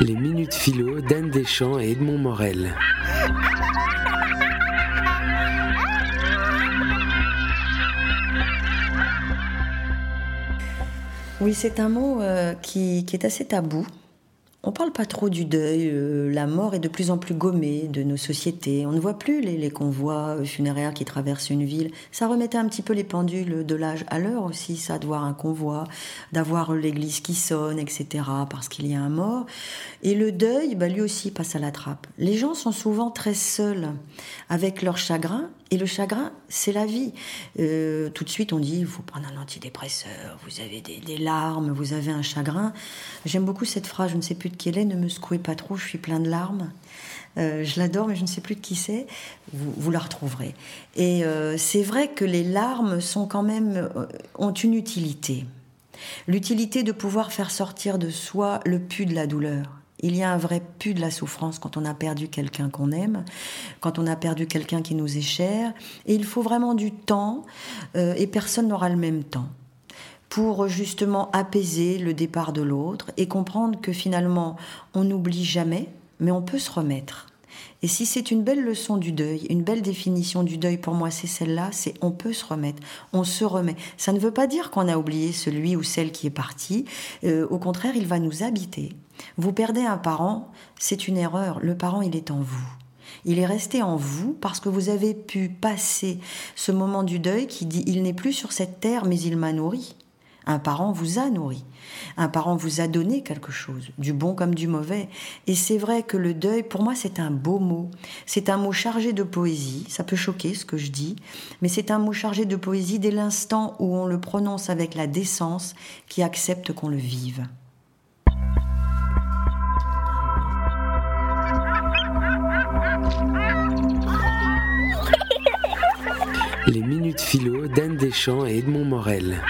Les Minutes Philo d'Anne Deschamps et Edmond Morel. Oui, c'est un mot euh, qui, qui est assez tabou on parle pas trop du deuil, euh, la mort est de plus en plus gommée de nos sociétés. On ne voit plus les, convois euh, funéraires qui traversent une ville. Ça remettait un petit peu les pendules de l'âge à l'heure aussi, ça, de voir un convoi, d'avoir l'église qui sonne, etc., parce qu'il y a un mort. Et le deuil, bah, lui aussi passe à la trappe. Les gens sont souvent très seuls avec leur chagrin, et le chagrin, c'est la vie. Euh, tout de suite, on dit, faut prendre un antidépresseur, vous avez des, larmes, vous avez un chagrin. J'aime beaucoup cette phrase, je ne sais plus de qui elle est, ne me secouez pas trop, je suis plein de larmes. Euh, je l'adore, mais je ne sais plus de qui c'est. Vous, la retrouverez. Et euh, c'est vrai que les larmes sont quand même ont une utilité. L'utilité de pouvoir faire sortir de soi le pu de la douleur. Il y a un vrai pu de la souffrance quand on a perdu quelqu'un qu'on aime, quand on a perdu quelqu'un qui nous est cher. Et il faut vraiment du temps, euh, et personne n'aura le même temps, pour justement apaiser le départ de l'autre et comprendre que finalement, on n'oublie jamais, mais on peut se remettre. Et si c'est une belle leçon du deuil, une belle définition du deuil pour moi, c'est celle-là, c'est on peut se remettre, on se remet. Ça ne veut pas dire qu'on a oublié celui ou celle qui est parti. Euh, au contraire, il va nous habiter. Vous perdez un parent, c'est une erreur. Le parent, il est en vous. Il est resté en vous parce que vous avez pu passer ce moment du deuil qui dit il n'est plus sur cette terre, mais il m'a nourri. Un parent vous a nourri. Un parent vous a donné quelque chose, du bon comme du mauvais. Et c'est vrai que le deuil, pour moi, c'est un beau mot. C'est un mot chargé de poésie. Ça peut choquer ce que je dis, mais c'est un mot chargé de poésie dès l'instant où on le prononce avec la décence qui accepte qu'on le vive. Les minutes philo d'Anne Deschamps et Edmond Morel.